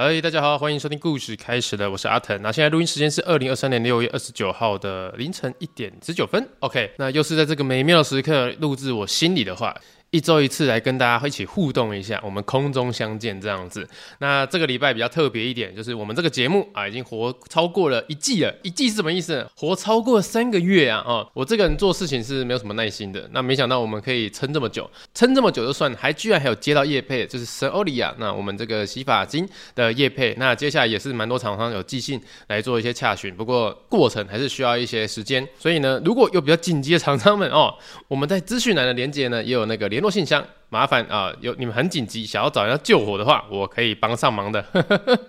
嗨，大家好，欢迎收听故事开始了，我是阿腾。那现在录音时间是二零二三年六月二十九号的凌晨一点十九分。OK，那又是在这个美妙时刻录制我心里的话。一周一次来跟大家一起互动一下，我们空中相见这样子。那这个礼拜比较特别一点，就是我们这个节目啊，已经活超过了一季了。一季是什么意思？活超过三个月啊！哦，我这个人做事情是没有什么耐心的。那没想到我们可以撑这么久，撑这么久就算，还居然还有接到叶配，就是神欧利亚。那我们这个洗发精的叶配，那接下来也是蛮多厂商有寄信来做一些洽询，不过过程还是需要一些时间。所以呢，如果有比较紧急的厂商们哦，我们在资讯栏的连接呢，也有那个连。联络信箱，麻烦啊，有你们很紧急想要找人救火的话，我可以帮上忙的。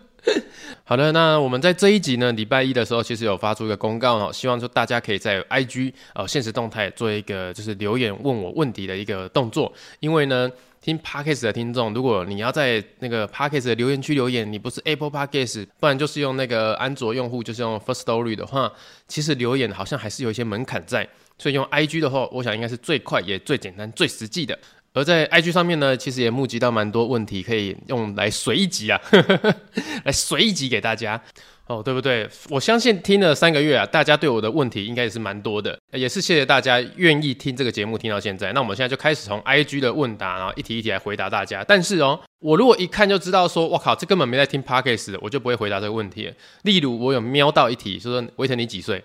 好的，那我们在这一集呢，礼拜一的时候，其实有发出一个公告哦，希望说大家可以在 IG 呃限时动态做一个就是留言问我问题的一个动作，因为呢，听 Podcast 的听众，如果你要在那个 Podcast 的留言区留言，你不是 Apple Podcast，不然就是用那个安卓用户，就是用 First Story 的话，其实留言好像还是有一些门槛在。所以用 IG 的话，我想应该是最快也最简单、最实际的。而在 IG 上面呢，其实也募集到蛮多问题，可以用来随一集啊，来随一集给大家哦，对不对？我相信听了三个月啊，大家对我的问题应该也是蛮多的，也是谢谢大家愿意听这个节目听到现在。那我们现在就开始从 IG 的问答，然后一题一题来回答大家。但是哦，我如果一看就知道说，我靠，这根本没在听 Podcast，我就不会回答这个问题。例如，我有瞄到一题，说维腾你几岁？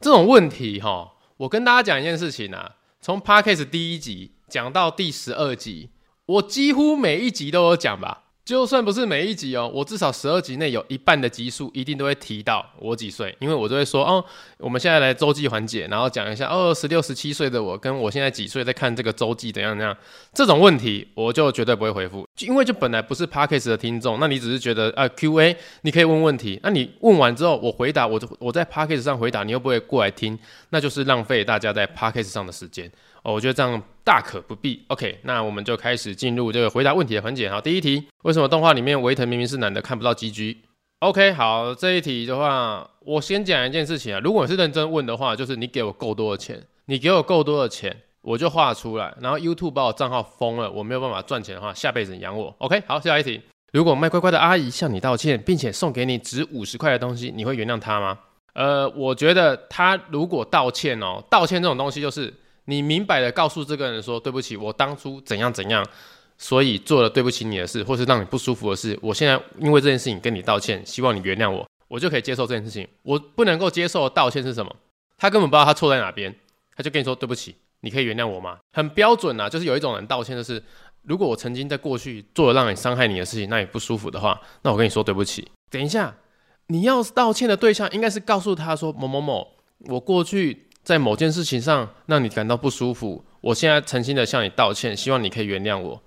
这种问题哈、我跟大家讲一件事情啊，从 Podcast 第一集讲到第十二集，我几乎每一集都有讲吧。就算不是每一集哦，我至少十二集内有一半的集数一定都会提到我几岁，因为我都会说哦，我们现在来周记环节，然后讲一下哦，十六、十七岁的我跟我现在几岁在看这个周记怎样怎样，这种问题我就绝对不会回复，因为就本来不是 Podcast 的听众，那你只是觉得啊 Q&A 你可以问问题，那你问完之后我回答，我就我在 Podcast 上回答，你又不会过来听，那就是浪费大家在 Podcast 上的时间。哦，我觉得这样大可不必。OK，那我们就开始进入这个回答问题的环节。好，第一题，为什么动画里面维腾明明是男的看不到 GG？OK，好，这一题的话，我先讲一件事情啊。如果你是认真问的话，就是你给我够多的钱，你给我够多的钱，我就画出来。然后 YouTube 把我账号封了，我没有办法赚钱的话，下辈子养我。OK，好，下一题。如果卖乖乖的阿姨向你道歉，并且送给你值五十块的东西，你会原谅她吗？呃，我觉得她如果道歉哦，道歉这种东西就是。你明白的告诉这个人说，对不起，我当初怎样怎样，所以做了对不起你的事，或是让你不舒服的事。我现在因为这件事情跟你道歉，希望你原谅我，我就可以接受这件事情。我不能够接受的道歉是什么？他根本不知道他错在哪边，他就跟你说对不起，你可以原谅我吗？很标准啊，就是有一种人道歉，就是如果我曾经在过去做了让你伤害你的事情，让你不舒服的话，那我跟你说对不起。等一下，你要道歉的对象应该是告诉他说某某某，我过去。在某件事情上让你感到不舒服，我现在诚心的向你道歉，希望你可以原谅我，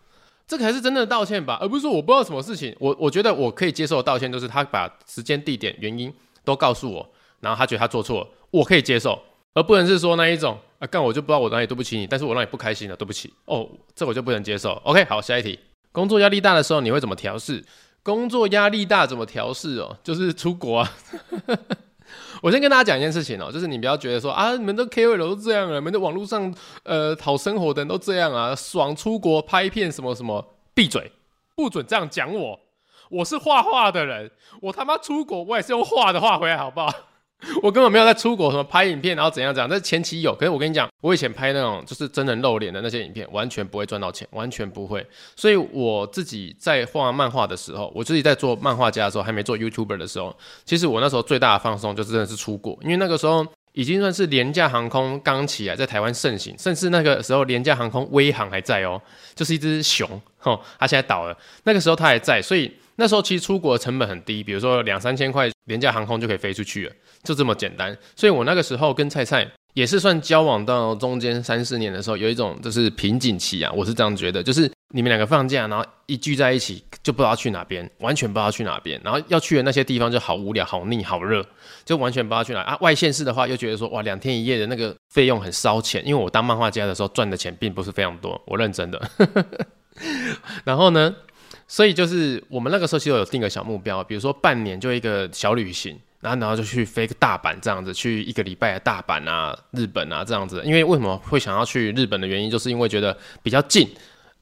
这个才是真正的道歉吧，而不是说我不知道什么事情。我我觉得我可以接受的道歉，就是他把时间、地点、原因都告诉我，然后他觉得他做错了，我可以接受，而不能是说那一种啊，干我就不知道我哪里对不起你，但是我让你不开心了，对不起哦，这我就不能接受。OK，好，下一题，工作压力大的时候你会怎么调试？工作压力大怎么调试哦？就是出国啊。我先跟大家讲一件事情哦，就是你不要觉得说啊，你们都 KOL 都这样了，你们的网络上呃讨生活的人都这样啊，爽出国拍片什么什么，闭嘴，不准这样讲我，我是画画的人，我他妈出国我也是用画的画回来，好不好？我根本没有在出国什么拍影片，然后怎样怎样，但是前期有。可是我跟你讲，我以前拍那种就是真人露脸的那些影片，完全不会赚到钱，完全不会。所以我自己在画漫画的时候，我自己在做漫画家的时候，还没做 YouTuber 的时候，其实我那时候最大的放松就是真的是出国，因为那个时候已经算是廉价航空刚起来，在台湾盛行，甚至那个时候廉价航空威航还在哦，就是一只熊，吼，它现在倒了，那个时候它还在，所以那时候其实出国的成本很低，比如说两三千块廉价航空就可以飞出去了。就这么简单，所以我那个时候跟菜菜也是算交往到中间三四年的时候，有一种就是瓶颈期啊，我是这样觉得，就是你们两个放假，然后一聚在一起就不知道去哪边，完全不知道去哪边，然后要去的那些地方就好无聊、好腻、好热，就完全不知道去哪啊。外县市的话又觉得说哇，两天一夜的那个费用很烧钱，因为我当漫画家的时候赚的钱并不是非常多，我认真的。然后呢，所以就是我们那个时候其实有定个小目标，比如说半年就一个小旅行。然后，然后就去飞个大阪这样子，去一个礼拜的大阪啊、日本啊这样子。因为为什么会想要去日本的原因，就是因为觉得比较近，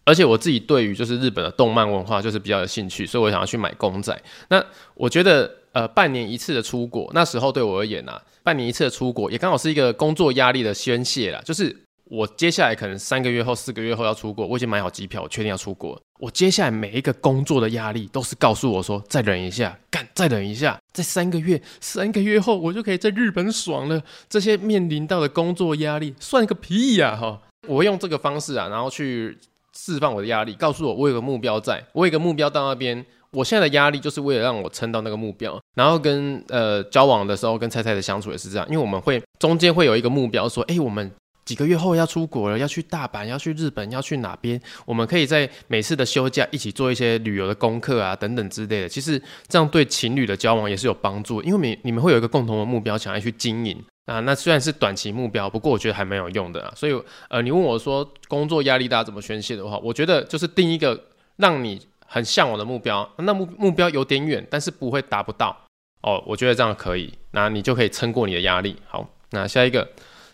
而且我自己对于就是日本的动漫文化就是比较有兴趣，所以我想要去买公仔。那我觉得呃半年一次的出国，那时候对我而言啊，半年一次的出国也刚好是一个工作压力的宣泄啦。就是我接下来可能三个月后、四个月后要出国，我已经买好机票，我确定要出国。我接下来每一个工作的压力都是告诉我说，再忍一下，干，再忍一下，在三个月、三个月后我就可以在日本爽了。这些面临到的工作压力算个屁呀！哈，我用这个方式啊，然后去。释放我的压力，告诉我我有个目标，在我有个目标到那边，我现在的压力就是为了让我撑到那个目标。然后跟呃交往的时候，跟菜菜的相处也是这样，因为我们会中间会有一个目标，说，哎，我们几个月后要出国了，要去大阪，要去日本，要去哪边？我们可以在每次的休假一起做一些旅游的功课啊，等等之类的。其实这样对情侣的交往也是有帮助，因为你你们会有一个共同的目标，想要去经营。啊，那虽然是短期目标，不过我觉得还蛮有用的啊。所以，呃，你问我说工作压力大怎么宣泄的话，我觉得就是定一个让你很向往的目标，那目目标有点远，但是不会达不到哦。我觉得这样可以，那你就可以撑过你的压力。好，那下一个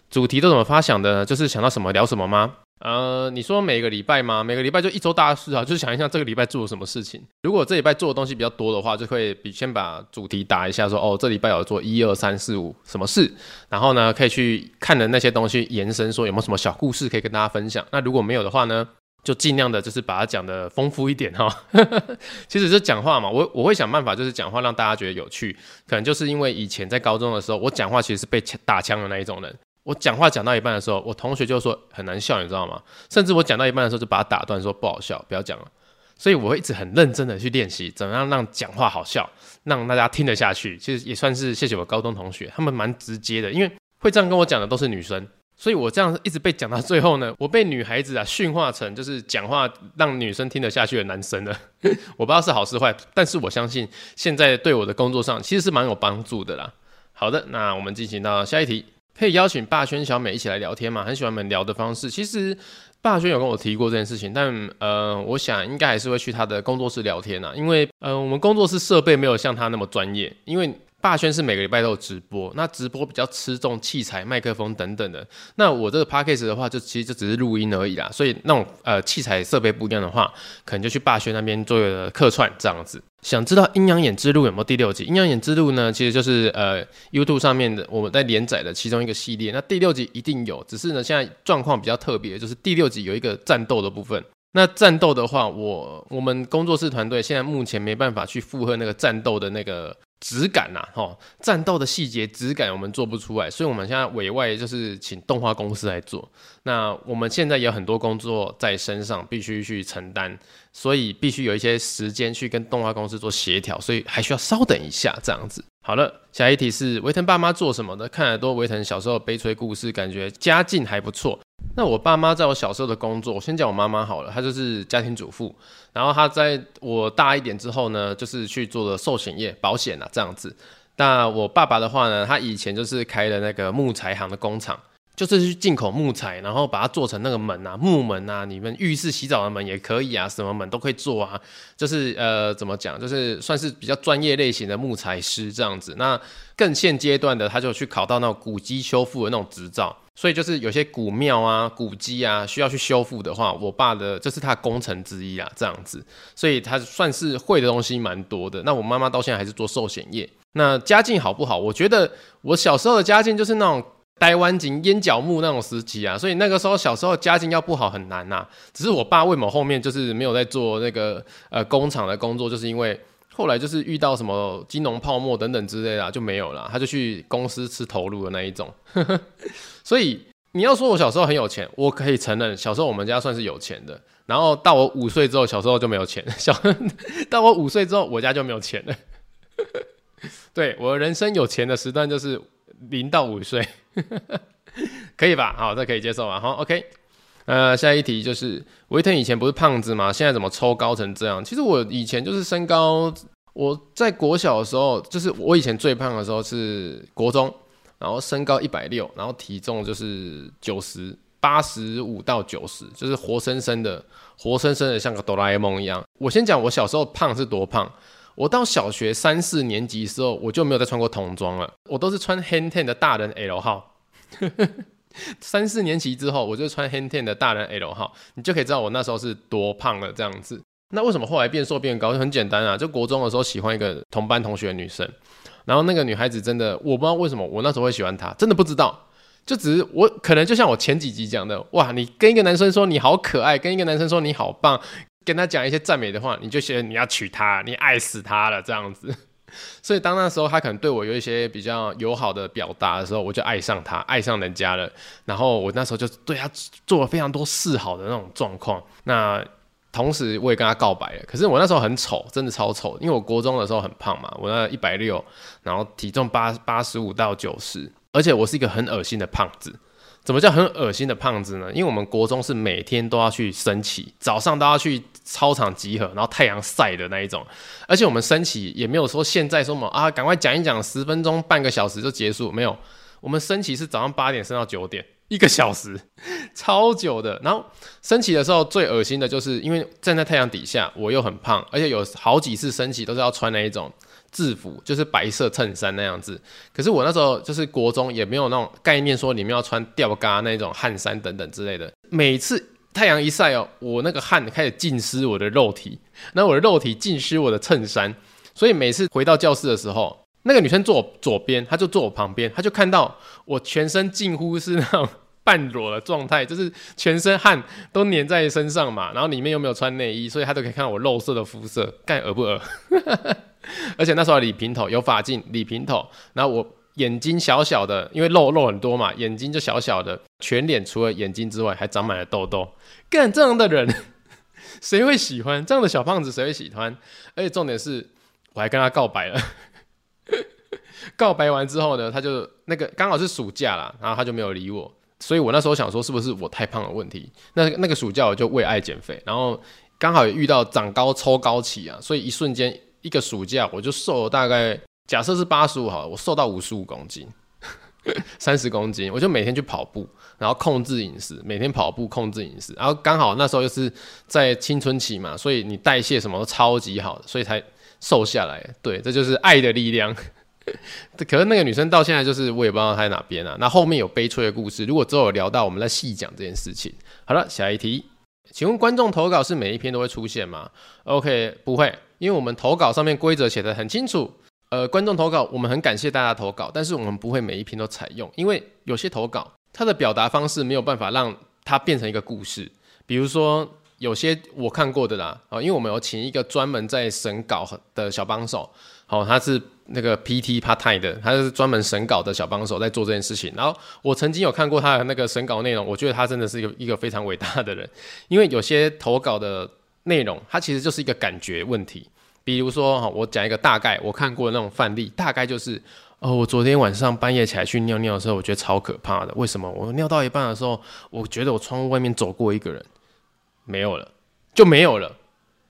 主题都怎么发想的呢？就是想到什么聊什么吗？呃，你说每个礼拜吗？每个礼拜就一周大事啊，就是想一下这个礼拜做了什么事情。如果这礼拜做的东西比较多的话，就会比先把主题打一下说，哦，这礼拜有做一二三四五什么事，然后呢，可以去看的那些东西延伸，说有没有什么小故事可以跟大家分享。那如果没有的话呢，就尽量的就是把它讲的丰富一点哈。其实是讲话嘛，我我会想办法就是讲话让大家觉得有趣，可能就是因为以前在高中的时候，我讲话其实是被打枪的那一种人。我讲话讲到一半的时候，我同学就说很难笑，你知道吗？甚至我讲到一半的时候就把他打断，说不好笑，不要讲了。所以我会一直很认真的去练习，怎么样让讲话好笑，让大家听得下去。其实也算是谢谢我高中同学，他们蛮直接的，因为会这样跟我讲的都是女生，所以我这样一直被讲到最后呢，我被女孩子啊驯化成就是讲话让女生听得下去的男生了。我不知道是好是坏，但是我相信现在对我的工作上其实是蛮有帮助的啦。好的，那我们进行到下一题。可以邀请霸轩、小美一起来聊天嘛？很喜欢我们聊的方式。其实霸轩有跟我提过这件事情，但呃，我想应该还是会去他的工作室聊天啊，因为呃，我们工作室设备没有像他那么专业，因为。霸轩是每个礼拜都有直播，那直播比较吃重器材、麦克风等等的。那我这个 Podcast 的话，就其实就只是录音而已啦。所以那种呃器材设备不一样的话，可能就去霸轩那边做客串这样子。想知道《阴阳眼之路》有没有第六集？《阴阳眼之路》呢，其实就是呃 YouTube 上面的我们在连载的其中一个系列。那第六集一定有，只是呢现在状况比较特别，就是第六集有一个战斗的部分。那战斗的话，我我们工作室团队现在目前没办法去负荷那个战斗的那个。质感呐、啊，吼，战斗的细节质感我们做不出来，所以我们现在委外就是请动画公司来做。那我们现在也有很多工作在身上，必须去承担，所以必须有一些时间去跟动画公司做协调，所以还需要稍等一下这样子。好了，下一题是维腾爸妈做什么的？看了多维腾小时候悲催故事，感觉家境还不错。那我爸妈在我小时候的工作，我先讲我妈妈好了，她就是家庭主妇。然后她在我大一点之后呢，就是去做了寿险业、保险啊这样子。那我爸爸的话呢，他以前就是开了那个木材行的工厂。就是去进口木材，然后把它做成那个门啊，木门啊，你们浴室洗澡的门也可以啊，什么门都可以做啊。就是呃，怎么讲，就是算是比较专业类型的木材师这样子。那更现阶段的，他就去考到那种古迹修复的那种执照。所以就是有些古庙啊、古迹啊需要去修复的话，我爸的这是他的工程之一啊，这样子。所以他算是会的东西蛮多的。那我妈妈到现在还是做寿险业。那家境好不好？我觉得我小时候的家境就是那种。台湾景烟角木那种时期啊，所以那个时候小时候家境要不好很难呐、啊。只是我爸为什么后面就是没有在做那个呃工厂的工作，就是因为后来就是遇到什么金融泡沫等等之类的、啊、就没有了，他就去公司吃头路的那一种。所以你要说我小时候很有钱，我可以承认小时候我们家算是有钱的。然后到我五岁之后，小时候就没有钱。小到我五岁之后，我家就没有钱了。对，我人生有钱的时段就是。零到五岁，可以吧？好，这可以接受吧？好，OK。呃，下一题就是维腾以前不是胖子吗？现在怎么抽高成这样？其实我以前就是身高，我在国小的时候，就是我以前最胖的时候是国中，然后身高一百六，然后体重就是九十八十五到九十，就是活生生的，活生生的像个哆啦 A 梦一样。我先讲我小时候胖是多胖。我到小学三四年级的时候，我就没有再穿过童装了，我都是穿 Hanten 的大人 L 号。三四年级之后，我就穿 Hanten 的大人 L 号，你就可以知道我那时候是多胖了这样子。那为什么后来变瘦变高？就很简单啊，就国中的时候喜欢一个同班同学女生，然后那个女孩子真的，我不知道为什么我那时候会喜欢她，真的不知道，就只是我可能就像我前几集讲的，哇，你跟一个男生说你好可爱，跟一个男生说你好棒，跟他讲一些赞美的话，你就觉得你要娶她，你爱死她了这样子。所以当那时候他可能对我有一些比较友好的表达的时候，我就爱上他，爱上人家了。然后我那时候就对他做了非常多示好的那种状况。那同时我也跟他告白了。可是我那时候很丑，真的超丑，因为我国中的时候很胖嘛，我那一百六，然后体重八八十五到九十，而且我是一个很恶心的胖子。怎么叫很恶心的胖子呢？因为我们国中是每天都要去升旗，早上都要去操场集合，然后太阳晒的那一种。而且我们升旗也没有说现在说什么啊，赶快讲一讲，十分钟、半个小时就结束，没有。我们升旗是早上八点升到九点，一个小时，超久的。然后升旗的时候最恶心的就是，因为站在太阳底下，我又很胖，而且有好几次升旗都是要穿那一种。制服就是白色衬衫那样子，可是我那时候就是国中，也没有那种概念说你们要穿吊嘎那种汗衫等等之类的。每次太阳一晒哦，我那个汗开始浸湿我的肉体，那我的肉体浸湿我的衬衫，所以每次回到教室的时候，那个女生坐我左边，她就坐我旁边，她就看到我全身近乎是那种半裸的状态，就是全身汗都粘在身上嘛，然后里面又没有穿内衣，所以她都可以看到我肉色的肤色，干恶不恶？而且那时候理平头，有发镜，理平头，然后我眼睛小小的，因为肉肉很多嘛，眼睛就小小的，全脸除了眼睛之外还长满了痘痘。干这样的人，谁会喜欢这样的小胖子？谁会喜欢？而且重点是，我还跟他告白了。告白完之后呢，他就那个刚好是暑假啦，然后他就没有理我。所以我那时候想说，是不是我太胖的问题？那那个暑假我就为爱减肥，然后刚好也遇到长高抽高期啊，所以一瞬间。一个暑假我就瘦了大概，假设是八十五好了，我瘦到五十五公斤，三十公斤，我就每天去跑步，然后控制饮食，每天跑步控制饮食，然后刚好那时候又是在青春期嘛，所以你代谢什么都超级好的，所以才瘦下来。对，这就是爱的力量。可是那个女生到现在就是我也不知道她在哪边啊。那后面有悲催的故事，如果之后有聊到，我们再细讲这件事情。好了，下一题，请问观众投稿是每一篇都会出现吗？OK，不会。因为我们投稿上面规则写得很清楚，呃，观众投稿，我们很感谢大家投稿，但是我们不会每一篇都采用，因为有些投稿它的表达方式没有办法让它变成一个故事。比如说有些我看过的啦，啊，因为我们有请一个专门在审稿的小帮手，好，他是那个 PT part time 的，他是专门审稿的小帮手在做这件事情。然后我曾经有看过他的那个审稿内容，我觉得他真的是一个一个非常伟大的人，因为有些投稿的。内容它其实就是一个感觉问题，比如说哈，我讲一个大概我看过的那种范例，大概就是，哦，我昨天晚上半夜起来去尿尿的时候，我觉得超可怕的。为什么？我尿到一半的时候，我觉得我窗户外面走过一个人，没有了，就没有了。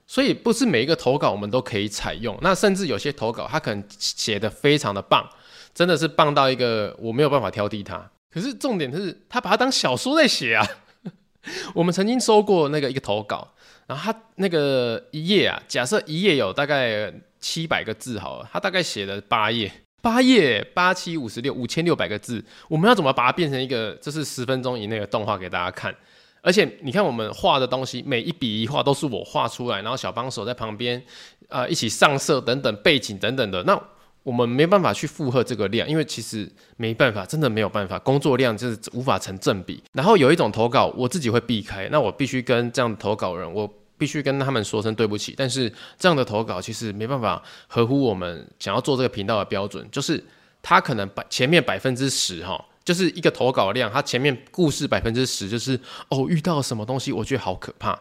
所以不是每一个投稿我们都可以采用，那甚至有些投稿他可能写的非常的棒，真的是棒到一个我没有办法挑剔他。可是重点是他把它当小说在写啊。我们曾经收过那个一个投稿。然后他那个一页啊，假设一页有大概七百个字好了，他大概写了八页，八页八七五十六五千六百个字，我们要怎么把它变成一个就是十分钟以内的动画给大家看？而且你看我们画的东西，每一笔一画都是我画出来，然后小帮手在旁边啊、一起上色等等背景等等的，那我们没办法去负荷这个量，因为其实没办法，真的没有办法，工作量就是无法成正比。然后有一种投稿我自己会避开，那我必须跟这样的投稿人我。必须跟他们说声对不起，但是这样的投稿其实没办法合乎我们想要做这个频道的标准，就是他可能百前面百分之十哈，就是一个投稿量，他前面故事百分之十就是哦遇到什么东西，我觉得好可怕。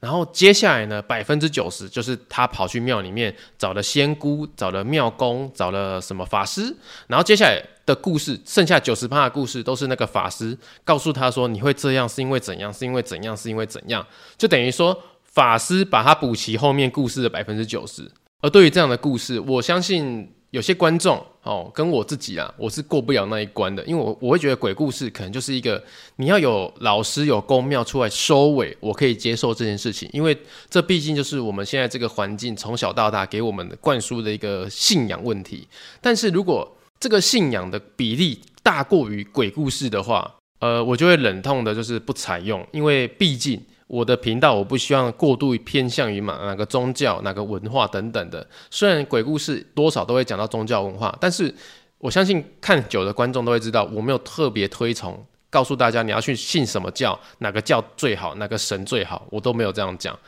然后接下来呢，百分之九十就是他跑去庙里面找了仙姑，找了庙公，找了什么法师。然后接下来的故事，剩下九十趴的故事都是那个法师告诉他说，你会这样是因为怎样，是因为怎样，是因为怎样，就等于说。法师把他补齐后面故事的百分之九十，而对于这样的故事，我相信有些观众哦，跟我自己啊，我是过不了那一关的，因为我我会觉得鬼故事可能就是一个你要有老师有公庙出来收尾，我可以接受这件事情，因为这毕竟就是我们现在这个环境从小到大给我们灌输的一个信仰问题。但是如果这个信仰的比例大过于鬼故事的话，呃，我就会忍痛的，就是不采用，因为毕竟我的频道我不希望过度偏向于哪哪个宗教、哪个文化等等的。虽然鬼故事多少都会讲到宗教文化，但是我相信看久的观众都会知道，我没有特别推崇，告诉大家你要去信什么教，哪个教最好，哪个神最好，我都没有这样讲。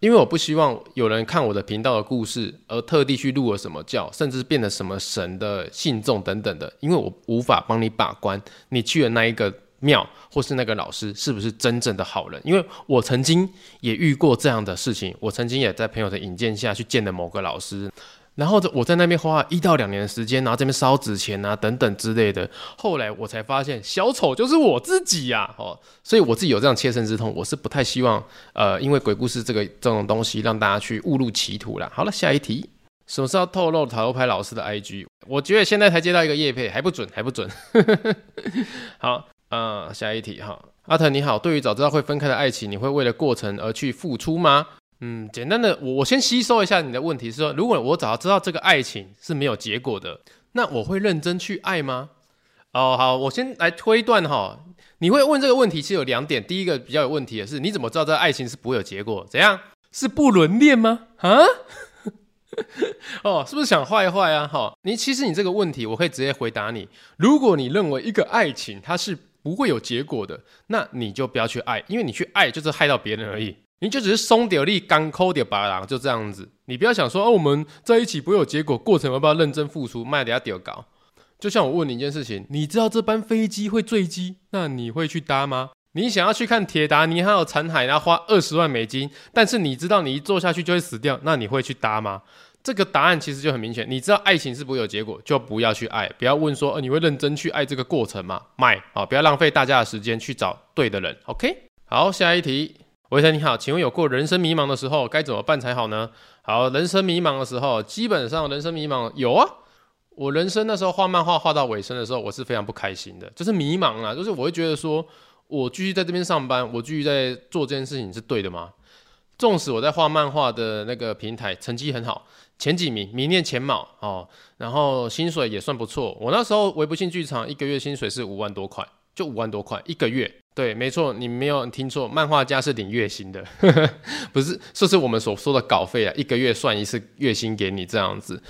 因为我不希望有人看我的频道的故事，而特地去录了什么教，甚至变成什么神的信众等等的。因为我无法帮你把关，你去的那一个庙或是那个老师是不是真正的好人？因为我曾经也遇过这样的事情，我曾经也在朋友的引荐下去见了某个老师。然后我在那边花一到两年的时间，然后这边烧纸钱啊等等之类的。后来我才发现，小丑就是我自己呀！哦，所以我自己有这样切身之痛，我是不太希望，呃，因为鬼故事这个这种东西让大家去误入歧途啦。好了，下一题，什么时候透露塔罗牌老师的 IG？我觉得现在才接到一个叶配，还不准，还不准。好，呃，下一题哈，阿腾你好，对于早知道会分开的爱情，你会为了过程而去付出吗？嗯，简单的，我我先吸收一下你的问题是说，如果我早知道这个爱情是没有结果的，那我会认真去爱吗？哦，好，我先来推断哈，你会问这个问题其实有两点，第一个比较有问题的是，你怎么知道这爱情是不会有结果？怎样？是不伦恋吗？啊？哦，是不是想坏坏啊？哈，你其实你这个问题，我可以直接回答你，如果你认为一个爱情它是不会有结果的，那你就不要去爱，因为你去爱就是害到别人而已。你就只是松掉力，刚抠掉巴郎，就这样子。你不要想说，哦、我们在一起不会有结果，过程要不要认真付出？卖的要屌搞。就像我问你一件事情，你知道这班飞机会坠机，那你会去搭吗？你想要去看铁达尼号残骸，然后花二十万美金，但是你知道你一坐下去就会死掉，那你会去搭吗？这个答案其实就很明显。你知道爱情是不会有结果，就不要去爱。不要问说，呃，你会认真去爱这个过程吗？买啊，不要浪费大家的时间去找对的人。OK，好，下一题。维腾你好，请问有过人生迷茫的时候该怎么办才好呢？好，人生迷茫的时候，基本上人生迷茫有啊。我人生那时候画漫画画到尾声的时候，我是非常不开心的，就是迷茫啊，就是我会觉得说，我继续在这边上班，我继续在做这件事情是对的吗？纵使我在画漫画的那个平台成绩很好，前几名，名列前茅哦，然后薪水也算不错。我那时候微不信剧场一个月薪水是五万多块，就五万多块一个月。对，没错，你没有听错，漫画家是领月薪的，不是，这是我们所说的稿费啊，一个月算一次月薪给你这样子。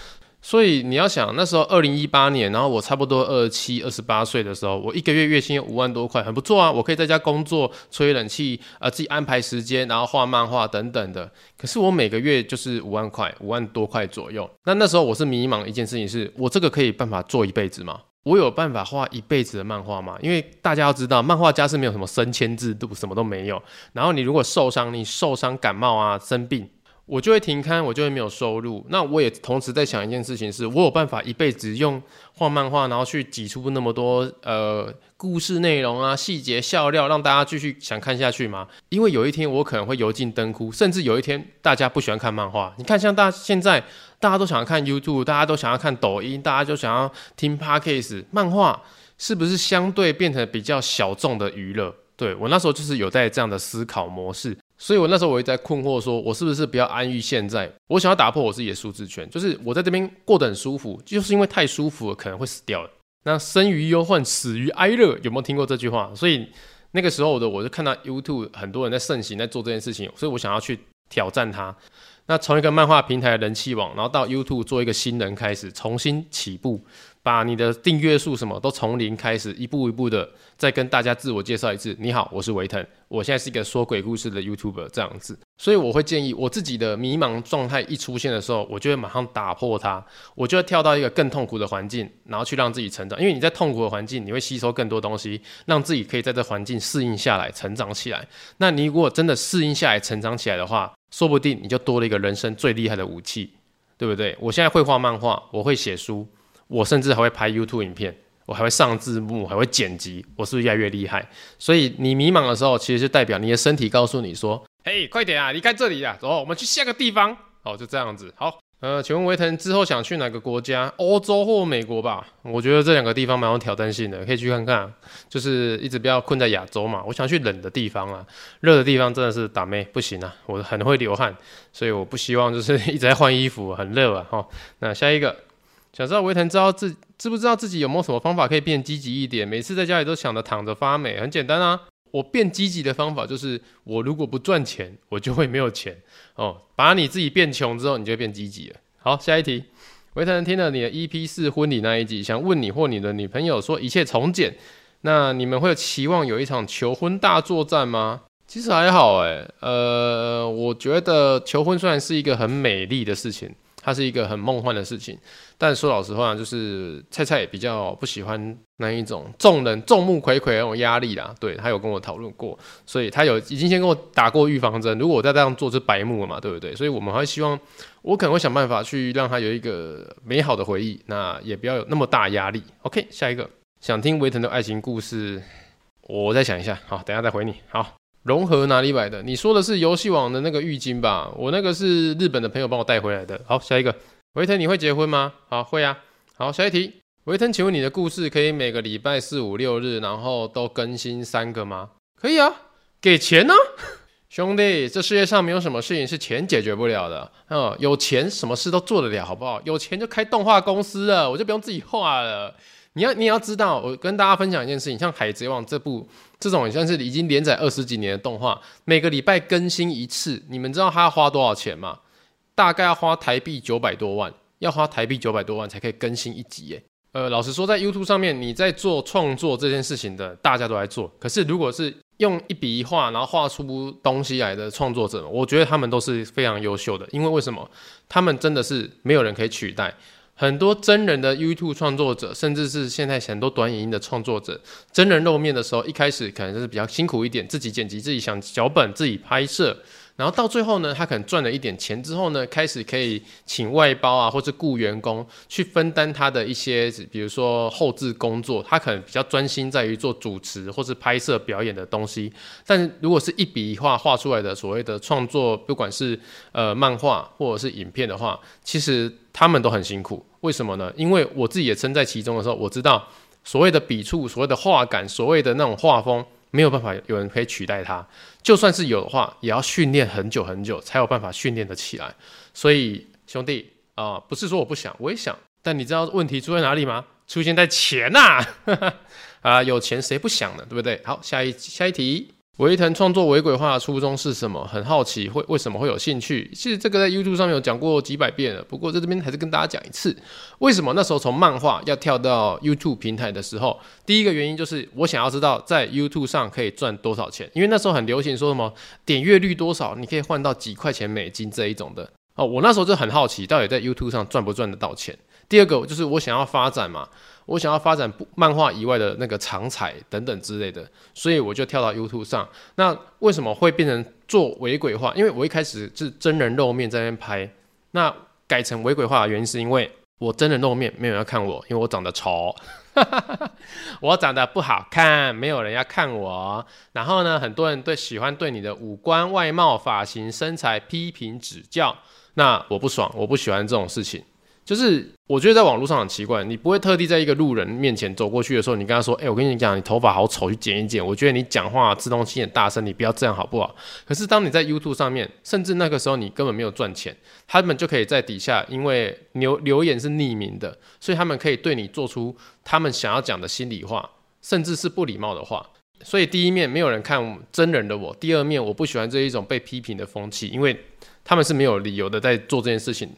所以你要想，那时候二零一八年，然后我差不多二十七、二十八岁的时候，我一个月月薪五万多块，很不错啊，我可以在家工作、吹冷气，呃，自己安排时间，然后画漫画等等的。可是我每个月就是五万块，五万多块左右。那那时候我是迷茫一件事情是，我这个可以办法做一辈子吗？我有办法画一辈子的漫画吗？因为大家要知道，漫画家是没有什么升迁制度，什么都没有。然后你如果受伤，你受伤、感冒啊、生病，我就会停刊，我就会没有收入。那我也同时在想一件事情是，我有办法一辈子用画漫画，然后去挤出那么多呃故事内容啊、细节笑料，让大家继续想看下去吗？因为有一天我可能会油尽灯枯，甚至有一天大家不喜欢看漫画。你看，像大现在。大家都想要看 YouTube，大家都想要看抖音，大家就想要听 Podcast。漫画是不是相对变成比较小众的娱乐？对，我那时候就是有在这样的思考模式，所以我那时候我也在困惑，说我是不是比较安于现在？我想要打破我自己的舒适圈，就是我在这边过得很舒服，就是因为太舒服了，可能会死掉。那生于忧患，死于哀乐，有没有听过这句话？所以那个时候的我就看到 YouTube 很多人在盛行在做这件事情，所以我想要去挑战它。那从一个漫画平台的人气网，然后到 YouTube 做一个新人开始，重新起步，把你的订阅数什么都从零开始，一步一步的再跟大家自我介绍一次。你好，我是维腾，我现在是一个说鬼故事的 YouTuber 这样子。所以我会建议，我自己的迷茫状态一出现的时候，我就会马上打破它，我就会跳到一个更痛苦的环境，然后去让自己成长。因为你在痛苦的环境，你会吸收更多东西，让自己可以在这环境适应下来，成长起来。那你如果真的适应下来，成长起来的话，说不定你就多了一个人生最厉害的武器，对不对？我现在会画漫画，我会写书，我甚至还会拍 YouTube 影片，我还会上字幕，还会剪辑，我是不是越来越厉害？所以你迷茫的时候，其实就代表你的身体告诉你说：“嘿，快点啊，离开这里啊，走，我们去下个地方。”哦，就这样子，好。呃，请问维腾之后想去哪个国家？欧洲或美国吧？我觉得这两个地方蛮有挑战性的，可以去看看。就是一直不要困在亚洲嘛。我想去冷的地方啊，热的地方真的是打咩不行啊，我很会流汗，所以我不希望就是 一直在换衣服，很热啊。哈，那下一个，想知道维腾知道自知不知道自己有没有什么方法可以变积极一点？每次在家里都想着躺着发霉，很简单啊。我变积极的方法就是，我如果不赚钱，我就会没有钱哦。把你自己变穷之后，你就会变积极了。好，下一题。维腾听了你的 EP 四婚礼那一集，想问你或你的女朋友说一切从简，那你们会有期望有一场求婚大作战吗？其实还好诶，呃，我觉得求婚虽然是一个很美丽的事情。它是一个很梦幻的事情，但说老实话，就是菜菜也比较不喜欢那一种众人众目睽睽那种压力啦。对，他有跟我讨论过，所以他有已经先跟我打过预防针。如果我再这样做，就白目了嘛，对不对？所以我们还希望，我可能会想办法去让他有一个美好的回忆，那也不要有那么大压力。OK，下一个想听维腾的爱情故事，我再想一下，好，等下再回你。好。融合哪里买的？你说的是游戏网的那个浴巾吧？我那个是日本的朋友帮我带回来的。好，下一个，维腾，你会结婚吗？好，会啊。好，下一题，维腾，请问你的故事可以每个礼拜四五六日，然后都更新三个吗？可以啊，给钱呢、啊，兄弟，这世界上没有什么事情是钱解决不了的。嗯，有钱什么事都做得了，好不好？有钱就开动画公司了，我就不用自己画了。你要，你要知道，我跟大家分享一件事情，像《海贼王》这部这种像是已经连载二十几年的动画，每个礼拜更新一次，你们知道它要花多少钱吗？大概要花台币九百多万，要花台币九百多万才可以更新一集耶。呃，老实说，在 YouTube 上面，你在做创作这件事情的，大家都在做。可是，如果是用一笔一画，然后画出东西来的创作者，我觉得他们都是非常优秀的，因为为什么？他们真的是没有人可以取代。很多真人的 YouTube 创作者，甚至是现在很多短影音的创作者，真人露面的时候，一开始可能就是比较辛苦一点，自己剪辑、自己想脚本、自己拍摄。然后到最后呢，他可能赚了一点钱之后呢，开始可以请外包啊，或者雇员工去分担他的一些，比如说后置工作。他可能比较专心在于做主持或是拍摄表演的东西。但如果是一笔一画画出来的所谓的创作，不管是呃漫画或者是影片的话，其实他们都很辛苦。为什么呢？因为我自己也身在其中的时候，我知道所谓的笔触、所谓的画感、所谓的那种画风。没有办法有人可以取代它，就算是有的话，也要训练很久很久才有办法训练得起来。所以兄弟啊、不是说我不想，我也想，但你知道问题出在哪里吗？出现在钱呐！啊，有钱谁不想呢？对不对？好，下一下一题。维腾创作微鬼话的初衷是什么？很好奇，会为什么会有兴趣？其实这个在 YouTube 上面有讲过几百遍了，不过在这边还是跟大家讲一次。为什么那时候从漫画要跳到 YouTube 平台的时候，第一个原因就是我想要知道在 YouTube 上可以赚多少钱，因为那时候很流行说什么点阅率多少，你可以换到几块钱美金这一种的。哦，我那时候就很好奇，到底在 YouTube 上赚不赚得到钱。第二个就是我想要发展嘛。我想要发展不漫画以外的那个长彩等等之类的，所以我就跳到 YouTube 上。那为什么会变成做伪鬼话？因为我一开始是真人露面在那边拍，那改成伪鬼话的原因是因为我真人露面没有人要看我，因为我长得丑，我长得不好看，没有人要看我。然后呢，很多人对喜欢对你的五官、外貌、发型、身材批评指教，那我不爽，我不喜欢这种事情。就是我觉得在网络上很奇怪，你不会特地在一个路人面前走过去的时候，你跟他说：“哎、我跟你讲，你头发好丑，去剪一剪。”我觉得你讲话自动性很大声，你不要这样好不好？可是当你在 YouTube 上面，甚至那个时候你根本没有赚钱，他们就可以在底下，因为留留言是匿名的，所以他们可以对你做出他们想要讲的心里话，甚至是不礼貌的话。所以第一面没有人看真人的我，第二面我不喜欢这一种被批评的风气，因为他们是没有理由的在做这件事情。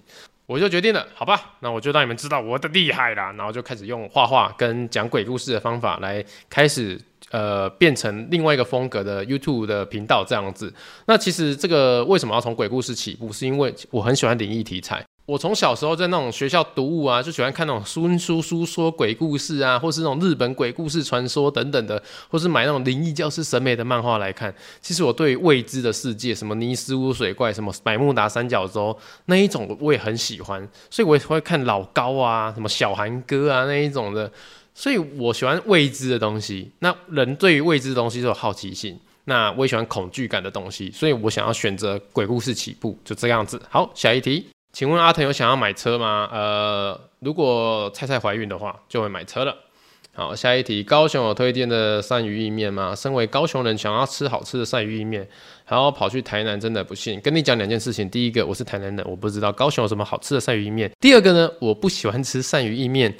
我就决定了，好吧，那我就让你们知道我的厉害啦，然后就开始用画画跟讲鬼故事的方法来开始，呃，变成另外一个风格的 YouTube 的频道这样子。那其实这个为什么要从鬼故事起步？是因为我很喜欢灵异题材。我从小时候在那种学校读物啊，就喜欢看那种孙叔叔说鬼故事啊，或是那种日本鬼故事传说等等的，或是买那种灵异教师审美的漫画来看。其实我对未知的世界，什么尼斯湖水怪，什么百慕达三角洲那一种，我也很喜欢，所以我也会看老高啊，什么小韩哥啊那一种的。所以我喜欢未知的东西。那人对于未知的东西都有好奇心，那我也喜欢恐惧感的东西，所以我想要选择鬼故事起步，就这样子。好，下一题。请问阿腾有想要买车吗？呃，如果菜菜怀孕的话，就会买车了。好，下一题，高雄有推荐的鳝鱼意面吗？身为高雄人，想要吃好吃的鳝鱼意面，还要跑去台南，真的不信。跟你讲两件事情，第一个，我是台南人，我不知道高雄有什么好吃的鳝鱼意面。第二个呢，我不喜欢吃鳝鱼意面。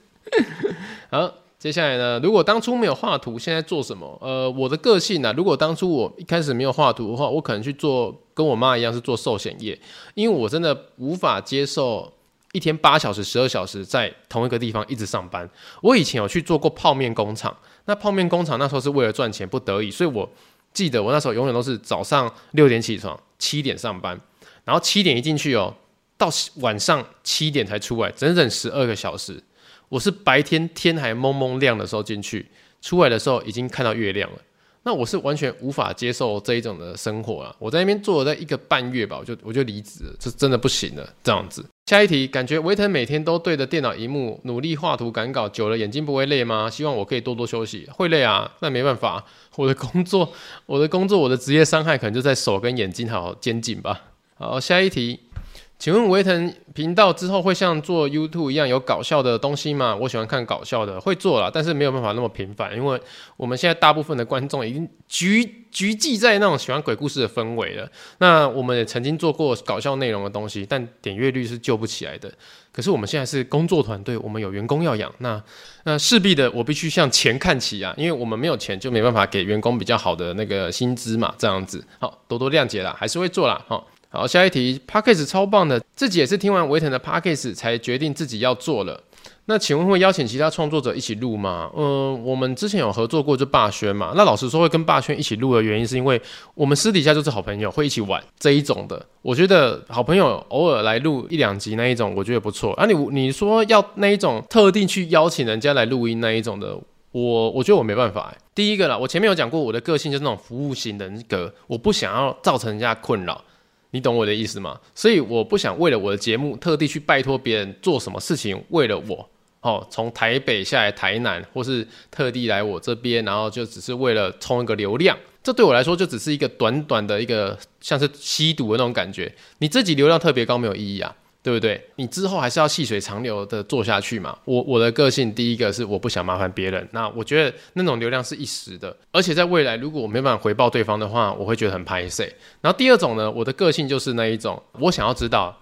好，接下来呢，如果当初没有画图，现在做什么？呃，我的个性呢、啊，如果当初我一开始没有画图的话，我可能去做跟我妈一样是做寿险业，因为我真的无法接受一天八小时、十二小时在同一个地方一直上班。我以前有去做过泡面工厂，那泡面工厂那时候是为了赚钱，不得已，所以我记得我那时候永远都是早上六点起床，七点上班，然后七点一进去哦。到晚上七点才出来，整整十二个小时。我是白天天还蒙蒙亮的时候进去，出来的时候已经看到月亮了。那我是完全无法接受这一种的生活啊！我在那边做了在一个半月吧，我就我就离职了，这真的不行了。这样子，下一题，感觉维腾每天都对着电脑荧幕努力画图赶稿，久了眼睛不会累吗？希望我可以多多休息。会累啊，那没办法，我的工作，我的工作，我的职业伤害可能就在手跟眼睛还有肩颈吧。好，下一题。请问维腾频道之后会像做 YouTube 一样有搞笑的东西吗？我喜欢看搞笑的，会做啦，但是没有办法那么频繁，因为我们现在大部分的观众已经聚聚集在那种喜欢鬼故事的氛围了。那我们也曾经做过搞笑内容的东西，但点阅率是救不起来的。可是我们现在是工作团队，我们有员工要养，那那势必的我必须向钱看齐啊，因为我们没有钱就没办法给员工比较好的那个薪资嘛，这样子。好，多多谅解啦，还是会做啦，好。好，下一题，Podcast 超棒的，自己也是听完维腾的 Podcast 才决定自己要做了。那请问会邀请其他创作者一起录吗？嗯、我们之前有合作过，就霸轩嘛。那老实说，会跟霸轩一起录的原因，是因为我们私底下就是好朋友，会一起玩这一种的。我觉得好朋友偶尔来录一两集那一种，我觉得不错。啊你，你你说要那一种特定去邀请人家来录音那一种的，我我觉得我没办法。第一个啦，我前面有讲过，我的个性就是那种服务型人格，我不想要造成人家困扰。你懂我的意思吗？所以我不想为了我的节目特地去拜托别人做什么事情，为了我，哦，从台北下来台南，或是特地来我这边，然后就只是为了冲一个流量，这对我来说就只是一个短短的一个像是吸毒的那种感觉。你自己流量特别高没有意义啊。对不对？你之后还是要细水长流的做下去嘛。我我的个性，第一个是我不想麻烦别人。那我觉得那种流量是一时的，而且在未来如果我没办法回报对方的话，我会觉得很拍谢。然后第二种呢，我的个性就是那一种，我想要知道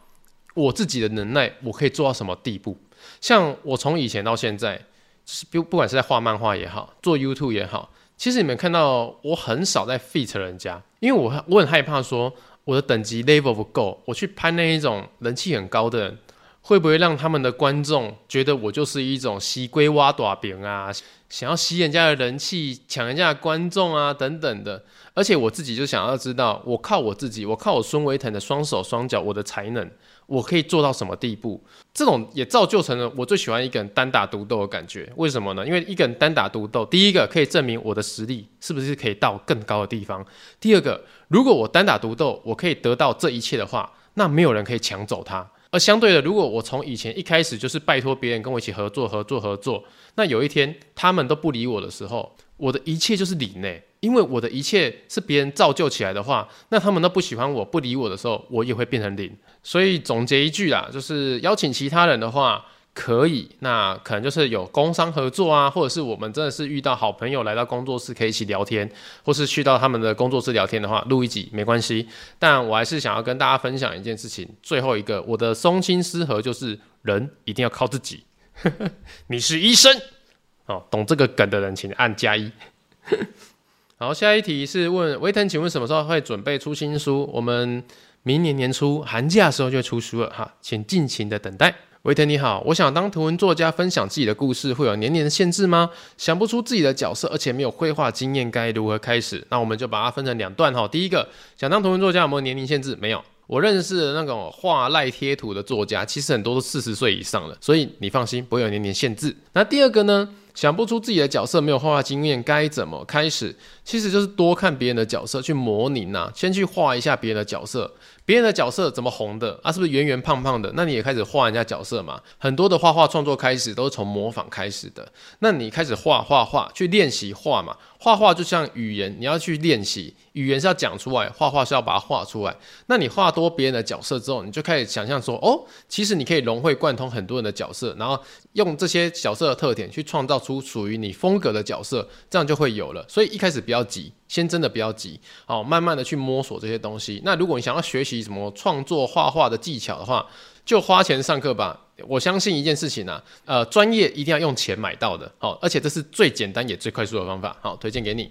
我自己的能耐，我可以做到什么地步。像我从以前到现在，是不不管是在画漫画也好，做 YouTube 也好，其实你们看到我很少在 feat 人家，因为我我很害怕说。我的等级 level 不够，我去拍那一种人气很高的人，会不会让他们的观众觉得我就是一种吸龟挖大饼啊，想要吸人家的人气，抢人家的观众啊等等的。而且我自己就想要知道，我靠我自己，我靠我孙维腾的双手双脚，我的才能。我可以做到什么地步？这种也造就成了我最喜欢一个人单打独斗的感觉。为什么呢？因为一个人单打独斗，第一个可以证明我的实力是不是可以到更高的地方。第二个，如果我单打独斗，我可以得到这一切的话，那没有人可以抢走它。而相对的，如果我从以前一开始就是拜托别人跟我一起合作、合作、合作，那有一天他们都不理我的时候，我的一切就是零呢。因为我的一切是别人造就起来的话，那他们都不喜欢我、不理我的时候，我也会变成零。所以总结一句啦，就是邀请其他人的话可以，那可能就是有工商合作啊，或者是我们真的是遇到好朋友来到工作室可以一起聊天，或是去到他们的工作室聊天的话，录一集没关系。但我还是想要跟大家分享一件事情，最后一个我的松心思和就是人一定要靠自己。你是医生哦，懂这个梗的人请按加一。好，下一题是问维腾，请问什么时候会准备出新书？我们明年年初寒假的时候就出书了哈，请尽情的等待。维腾你好，我想当图文作家，分享自己的故事，会有年龄的限制吗？想不出自己的角色，而且没有绘画经验，该如何开始？那我们就把它分成两段哈。第一个，想当图文作家有没有年龄限制？没有。我认识的那种画赖贴图的作家，其实很多都四十岁以上了，所以你放心，不会有年龄限制。那第二个呢？想不出自己的角色，没有画画经验，该怎么开始？其实就是多看别人的角色去模拟呐，先去画一下别人的角色。别人的角色怎么红的啊？是不是圆圆胖胖的？那你也开始画人家角色嘛？很多的画画创作开始都是从模仿开始的。那你开始画画画，去练习画嘛？画画就像语言，你要去练习。语言是要讲出来，画画是要把它画出来。那你画多别人的角色之后，你就开始想象说，哦，其实你可以融会贯通很多人的角色，然后用这些角色的特点去创造出属于你风格的角色，这样就会有了。所以一开始不要急，先真的不要急，好，慢慢的去摸索这些东西。那如果你想要学习什么创作画画的技巧的话，就花钱上课吧。我相信一件事情啊，呃，专业一定要用钱买到的，好，而且这是最简单也最快速的方法，好，推荐给你。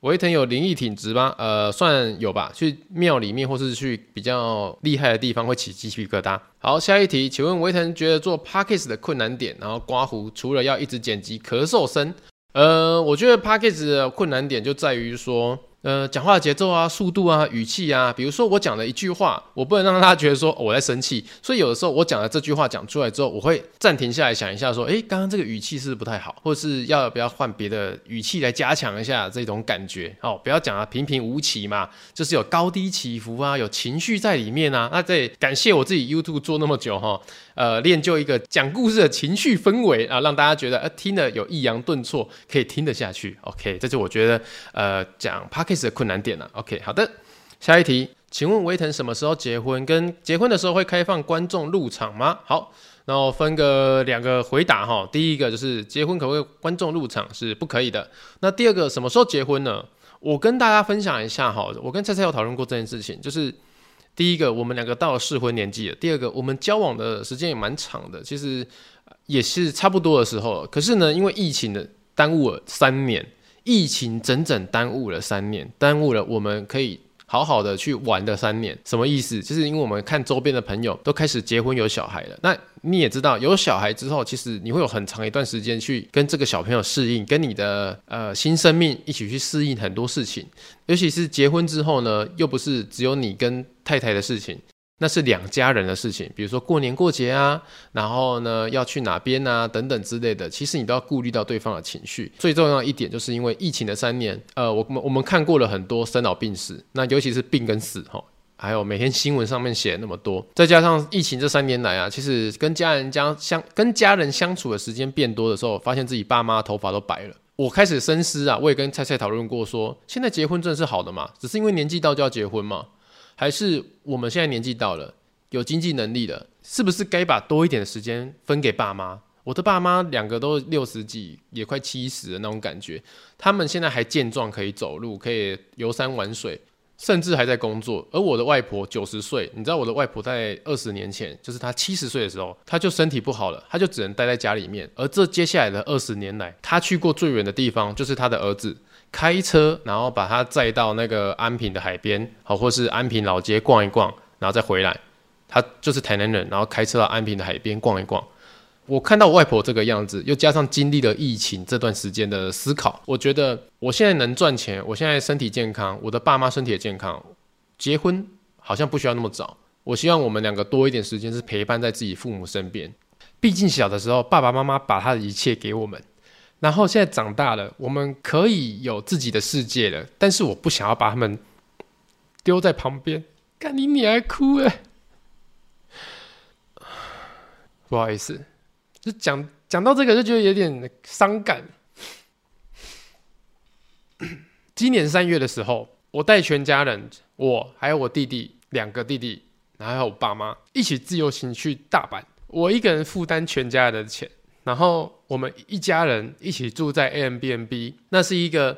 维腾有灵异体质吗？呃，算有吧。去庙里面或是去比较厉害的地方会起鸡皮疙瘩。好，下一题，请问维腾觉得做 Podcast 的困难点，然后刮胡，除了要一直剪辑咳嗽声，呃，我觉得 Podcast 的困难点就在于说。呃，讲话的节奏啊、速度啊、语气啊，比如说我讲了一句话，我不能让他觉得说、我在生气，所以有的时候我讲了这句话讲出来之后，我会暂停下来想一下，说，诶，刚刚这个语气是不是不太好，或是要不要换别的语气来加强一下这种感觉？哦，不要讲啊平平无奇嘛，就是有高低起伏啊，有情绪在里面啊。那这感谢我自己 YouTube 做那么久哈。呃，练就一个讲故事的情绪氛围啊，让大家觉得呃听得有抑扬顿挫，可以听得下去。OK，这就我觉得呃讲 p a c k e Podcast 的困难点了。OK，好的，下一题，请问维腾什么时候结婚？跟结婚的时候会开放观众入场吗？好，那我分个两个回答哈。第一个就是结婚可不可以观众入场是不可以的。那第二个什么时候结婚呢？我跟大家分享一下哈，我跟蔡蔡有讨论过这件事情，就是。第一个，我们两个到了适婚年纪了。第二个，我们交往的时间也蛮长的，其实也是差不多的时候。可是呢，因为疫情的耽误了三年，疫情整整耽误了三年，耽误了我们可以。好好的去玩的三年，什么意思？就是因为我们看周边的朋友都开始结婚有小孩了。那你也知道，有小孩之后，其实你会有很长一段时间去跟这个小朋友适应，跟你的呃新生命一起去适应很多事情。尤其是结婚之后呢，又不是只有你跟太太的事情。那是两家人的事情，比如说过年过节啊，然后呢要去哪边啊等等之类的，其实你都要顾虑到对方的情绪。最重要一点就是因为疫情的三年，呃，我们我们看过了很多生老病死，那尤其是病跟死哈，还有每天新闻上面写那么多，再加上疫情这三年来啊，其实跟家人相相跟家人相处的时间变多的时候，发现自己爸妈头发都白了，我开始深思啊，我也跟蔡蔡讨论过说，说现在结婚真的是好的嘛？只是因为年纪到就要结婚嘛？还是我们现在年纪到了，有经济能力了，是不是该把多一点的时间分给爸妈？我的爸妈两个都六十几，也快七十的那种感觉，他们现在还健壮，可以走路，可以游山玩水，甚至还在工作。而我的外婆九十岁，你知道我的外婆在二十年前，就是她七十岁的时候，她就身体不好了，她就只能待在家里面。而这接下来的二十年来，她去过最远的地方，就是她的儿子。开车，然后把他载到那个安平的海边，好，或是安平老街逛一逛，然后再回来。他就是台南人，然后开车到安平的海边逛一逛。我看到我外婆这个样子，又加上经历了疫情这段时间的思考，我觉得我现在能赚钱，我现在身体健康，我的爸妈身体也健康，结婚好像不需要那么早。我希望我们两个多一点时间是陪伴在自己父母身边。毕竟小的时候，爸爸妈妈把他的一切给我们。然后现在长大了，我们可以有自己的世界了，但是我不想要把他们丢在旁边。看你你还哭哎，不好意思，就讲讲到这个就觉得有点伤感。今年三月的时候，我带全家人，我还有我弟弟两个弟弟，然后还有我爸妈一起自由行去大阪，我一个人负担全家人的钱。然后我们一家人一起住在 A M B N B，那是一个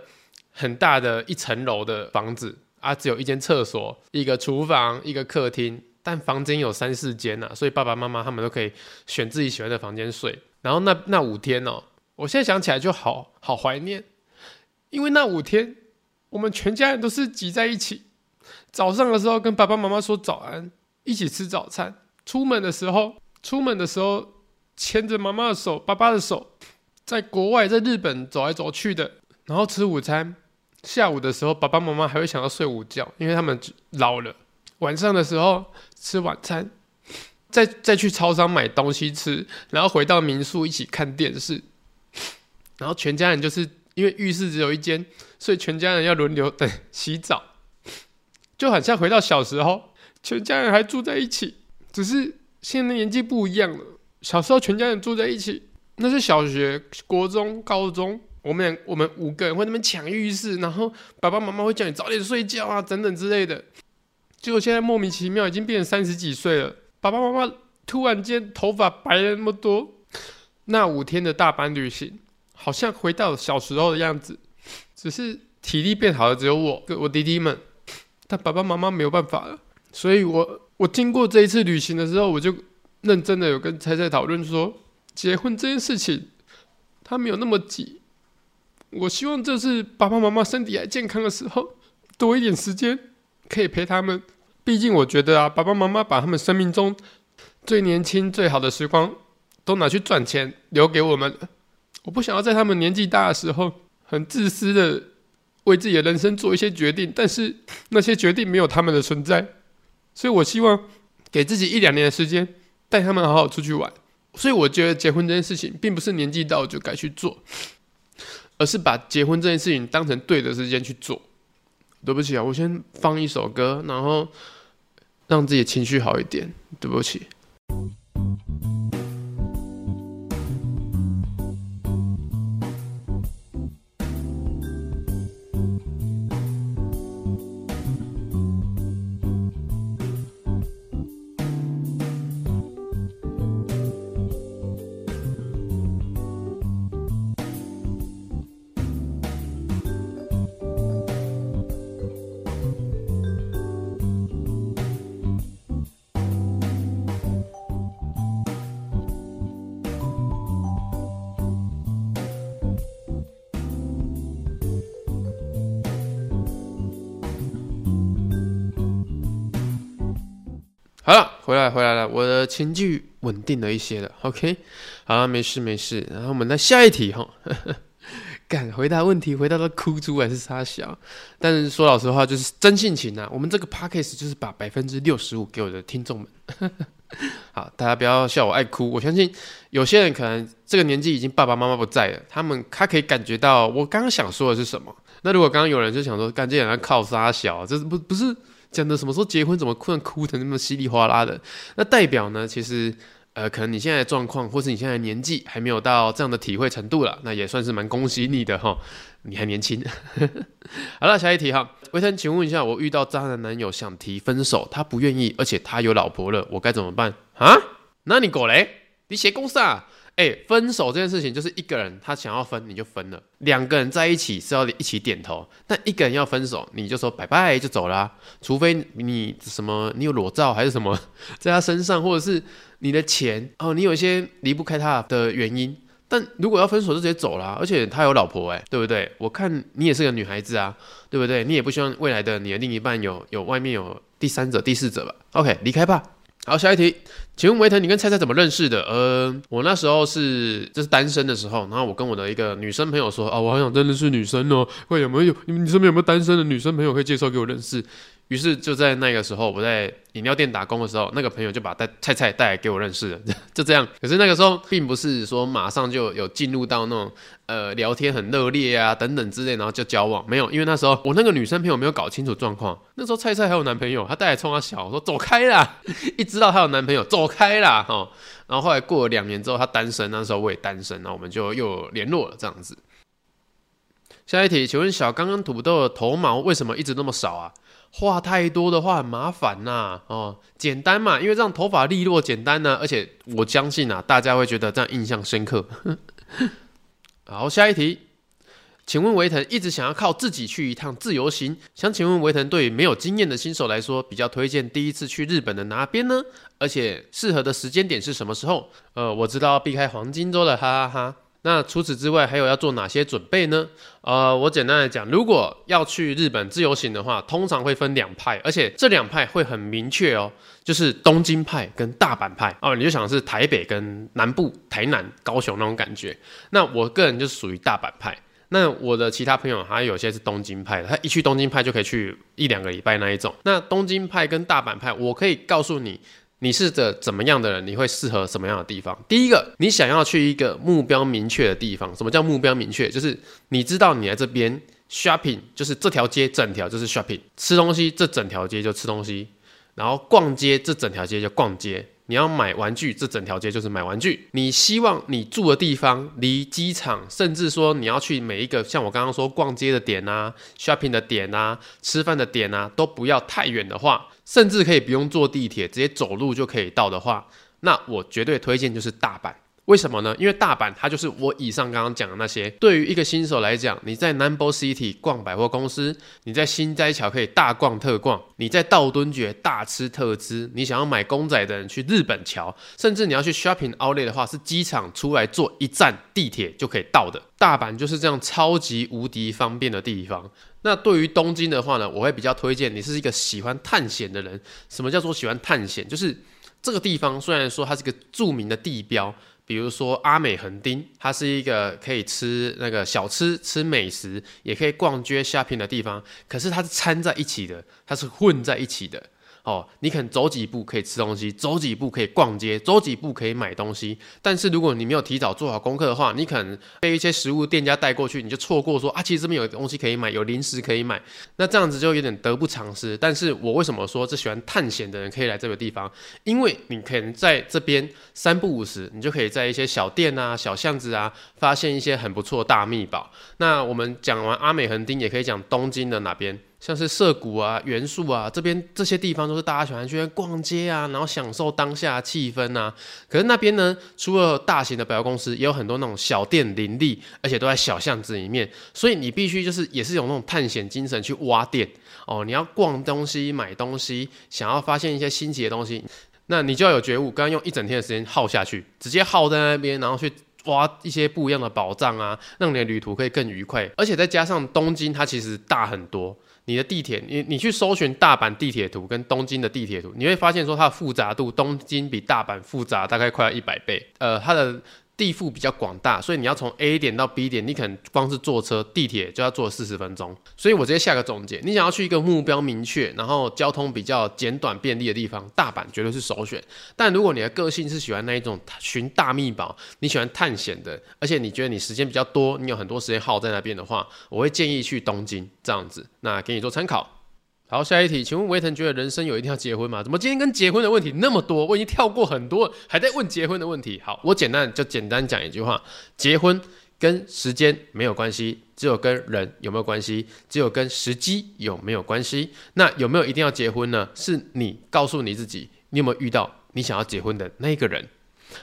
很大的一层楼的房子啊，只有一间厕所、一个厨房、一个客厅，但房间有三四间呐，所以爸爸妈妈他们都可以选自己喜欢的房间睡。然后那那五天哦，我现在想起来就好好怀念，因为那五天我们全家人都是挤在一起，早上的时候跟爸爸妈妈说早安，一起吃早餐，出门的时候，出门的时候。牵着妈妈的手，爸爸的手，在国外，在日本走来走去的，然后吃午餐。下午的时候，爸爸妈妈还会想要睡午觉，因为他们老了。晚上的时候吃晚餐，再再去超商买东西吃，然后回到民宿一起看电视。然后全家人就是因为浴室只有一间，所以全家人要轮流等 洗澡，就很像回到小时候，全家人还住在一起，只是现在年纪不一样了。小时候全家人住在一起，那是小学、国中、高中，我们俩我们五个人会那边抢浴室，然后爸爸妈妈会叫你早点睡觉啊，等等之类的。结果现在莫名其妙已经变成三十几岁了，爸爸妈妈突然间头发白了那么多。那五天的大班旅行，好像回到小时候的样子，只是体力变好了，只有我跟我弟弟们，但爸爸妈妈没有办法了。所以我我经过这一次旅行的时候，我就。认真的有跟菜菜讨论说，结婚这件事情，他没有那么急。我希望这是爸爸妈妈身体还健康的时候，多一点时间可以陪他们。毕竟我觉得啊，爸爸妈妈把他们生命中最年轻、最好的时光都拿去赚钱，留给我们。我不想要在他们年纪大的时候，很自私的为自己的人生做一些决定，但是那些决定没有他们的存在。所以我希望给自己一两年的时间，带他们好好出去玩。所以我觉得结婚这件事情，并不是年纪到就该去做。而是把结婚这件事情当成对的时间去做。对不起啊，我先放一首歌，然后让自己情绪好一点。对不起。来回来了，我的情绪稳定了一些了。OK，好了，没事没事。然后我们来下一题哈，敢回答问题，回答到哭出还是杀小。但是说老实话，就是真性情啊。我们这个 Podcast 就是把百分之六十五给我的听众们。好，大家不要笑我爱哭。我相信有些人可能这个年纪已经爸爸妈妈不在了，他们他可以感觉到我刚刚想说的是什么。那如果刚刚有人就想说，干这人靠杀小，这不不是？讲的什么时候结婚，怎么突然哭的那么稀里哗啦的？那代表呢？其实，呃，可能你现在的状况，或是你现在的年纪还没有到这样的体会程度了，那也算是蛮恭喜你的哈，你还年轻。好了，下一题哈，维腾，请问一下，我遇到渣男男友想提分手，他不愿意，而且他有老婆了，我该怎么办啊？那你过来，你写公司啊？哎、分手这件事情就是一个人他想要分你就分了，两个人在一起是要一起点头，但一个人要分手你就说拜拜就走了、啊，除非你什么你有裸照还是什么在他身上，或者是你的钱哦，你有一些离不开他的原因，但如果要分手就直接走了、而且他有老婆哎、对不对？我看你也是个女孩子啊，对不对？你也不希望未来的你的另一半有有外面有第三者第四者吧？OK，离开吧。好，下一题，请问维腾，你跟菜菜怎么认识的？呃，我那时候是就是单身的时候，然后我跟我的一个女生朋友说，啊，我好想真的是女生哦，会有没有？你们身边有没有单身的女生朋友可以介绍给我认识？于是就在那个时候，我在饮料店打工的时候，那个朋友就把带菜菜带来给我认识了，就这样。可是那个时候并不是说马上就有进入到那种呃聊天很热烈啊等等之类，然后就交往，没有，因为那时候我那个女生朋友没有搞清楚状况。那时候菜菜还有男朋友，她带来冲她笑，说走开啦！一知道她有男朋友，走开啦！哈，然后后来过了两年之后，她单身，那时候我也单身，然后我们就又联络了这样子。下一题，请问小刚刚土豆的头毛为什么一直那么少啊？话太多的话很麻烦呐、哦，简单嘛，因为这样头发利落简单呢、而且我相信啊，大家会觉得这样印象深刻。好，下一题，请问维腾一直想要靠自己去一趟自由行，想请问维腾对于没有经验的新手来说，比较推荐第一次去日本的哪边呢？而且适合的时间点是什么时候？呃，我知道避开黄金周了，哈哈哈。那除此之外，还有要做哪些准备呢？呃，我简单来讲，如果要去日本自由行的话，通常会分两派，而且这两派会很明确哦，就是东京派跟大阪派哦。你就想是台北跟南部，台南、高雄那种感觉。那我个人就属于大阪派。那我的其他朋友还有些是东京派的，他一去东京派就可以去一两个礼拜那一种。那东京派跟大阪派，我可以告诉你。你是个怎么样的人？你会适合什么样的地方？第一个，你想要去一个目标明确的地方。什么叫目标明确？就是你知道你来这边 shopping，就是这条街整条就是 shopping，吃东西这整条街就吃东西，然后逛街这整条街就逛街。你要买玩具，这整条街就是买玩具。你希望你住的地方离机场，甚至说你要去每一个像我刚刚说逛街的点啊、shopping 的点啊、吃饭的点啊，都不要太远的话，甚至可以不用坐地铁，直接走路就可以到的话，那我绝对推荐就是大阪。为什么呢？因为大阪它就是我以上刚刚讲的那些。对于一个新手来讲，你在 Number City 逛百货公司，你在心斋桥可以大逛特逛，你在道顿堀大吃特吃，你想要买公仔的人去日本桥，甚至你要去 Shopping Outlet 的话，是机场出来坐一站地铁就可以到的。大阪就是这样超级无敌方便的地方。那对于东京的话呢，我会比较推荐你是一个喜欢探险的人。什么叫做喜欢探险？就是这个地方虽然说它是个著名的地标。比如说阿美横丁，它是一个可以吃那个小吃、吃美食，也可以逛街 shopping 的地方。可是它是掺在一起的，它是混在一起的。哦，你可能走几步可以吃东西，走几步可以逛街，走几步可以买东西。但是如果你没有提早做好功课的话，你可能被一些食物店家带过去，你就错过说啊，其实这边有东西可以买，有零食可以买。那这样子就有点得不偿失。但是我为什么说这喜欢探险的人可以来这个地方？因为你可能在这边三不五时，你就可以在一些小店啊、小巷子啊，发现一些很不错的大秘宝。那我们讲完阿美横丁，也可以讲东京的哪边？像是涩谷啊、原宿啊，这边这些地方都是大家喜欢去逛街啊，然后享受当下气氛啊。可是那边呢，除了大型的百货公司，也有很多那种小店林立，而且都在小巷子里面。所以你必须就是也是有那种探险精神去挖店哦。你要逛东西、买东西，想要发现一些新奇的东西，那你就要有觉悟。刚刚用一整天的时间耗下去，直接耗在那边，然后去挖一些不一样的宝藏啊，让你的旅途可以更愉快。而且再加上东京，它其实大很多。你的地铁，你你去搜寻大阪地铁图跟东京的地铁图，你会发现说它的复杂度，东京比大阪复杂大概快要一百倍。呃，它的。地幅比较广大，所以你要从 A 点到 B 点，你可能光是坐车、地铁就要坐四十分钟。所以我直接下个总结：你想要去一个目标明确，然后交通比较简短便利的地方，大阪绝对是首选。但如果你的个性是喜欢那一种寻大秘宝，你喜欢探险的，而且你觉得你时间比较多，你有很多时间耗在那边的话，我会建议去东京这样子。那给你做参考。好，下一题，请问维腾觉得人生有一定要结婚吗？怎么今天跟结婚的问题那么多？我已经跳过很多，还在问结婚的问题。好，我简单就简单讲一句话：结婚跟时间没有关系，只有跟人有没有关系，只有跟时机有没有关系。那有没有一定要结婚呢？是你告诉你自己，你有没有遇到你想要结婚的那个人？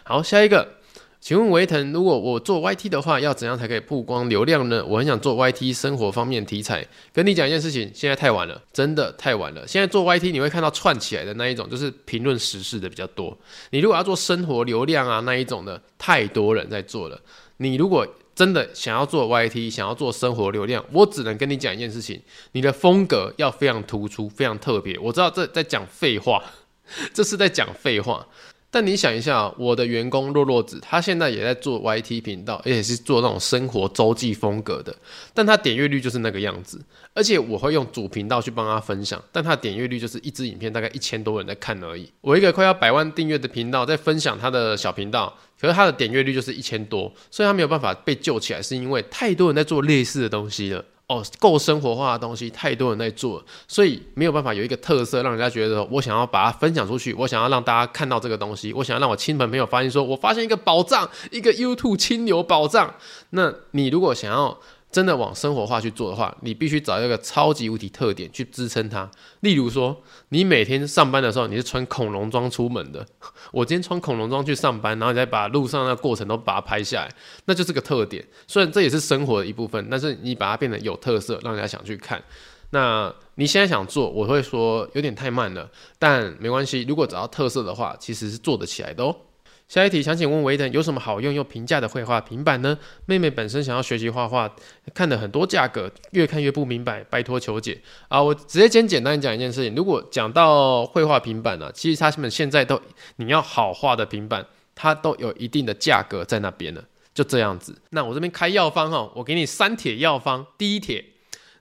好，下一个。请问维腾，如果我做 YT 的话，要怎样才可以曝光流量呢？我很想做 YT 生活方面题材。跟你讲一件事情，现在太晚了，真的太晚了。现在做 YT 你会看到串起来的那一种，就是评论时事的比较多。你如果要做生活流量啊那一种的，太多人在做了。你如果真的想要做 YT，想要做生活流量，我只能跟你讲一件事情，你的风格要非常突出，非常特别。我知道这在讲废话，这是在讲废话。但你想一下，我的员工洛洛子，他现在也在做 YT 频道，而且是做那种生活周记风格的，但他点阅率就是那个样子。而且我会用主频道去帮他分享，但他点阅率就是一支影片大概一千多人在看而已。我一个快要百万订阅的频道在分享他的小频道，可是他的点阅率就是一千多，所以他没有办法被救起来，是因为太多人在做类似的东西了。哦，够生活化的东西太多人在做，所以没有办法有一个特色，让人家觉得我想要把它分享出去，我想要让大家看到这个东西，我想要让我亲朋朋友发现说，我发现一个宝藏，一个 YouTube 清流宝藏。那你如果想要，真的往生活化去做的话，你必须找一个超级无敌特点去支撑它。例如说，你每天上班的时候你是穿恐龙装出门的，我今天穿恐龙装去上班，然后你再把路上的过程都把它拍下来，那就是个特点。虽然这也是生活的一部分，但是你把它变得有特色，让人家想去看。那你现在想做，我会说有点太慢了，但没关系。如果找到特色的话，其实是做得起来的哦。下一题，想请问维腾有什么好用又平价的绘画平板呢？妹妹本身想要学习画画，看了很多价格，越看越不明白，拜托求解啊！我直接先简单讲一件事情，如果讲到绘画平板呢、啊，其实他们现在都你要好画的平板，它都有一定的价格在那边了，就这样子。那我这边开药方哈，我给你三铁药方。第一铁，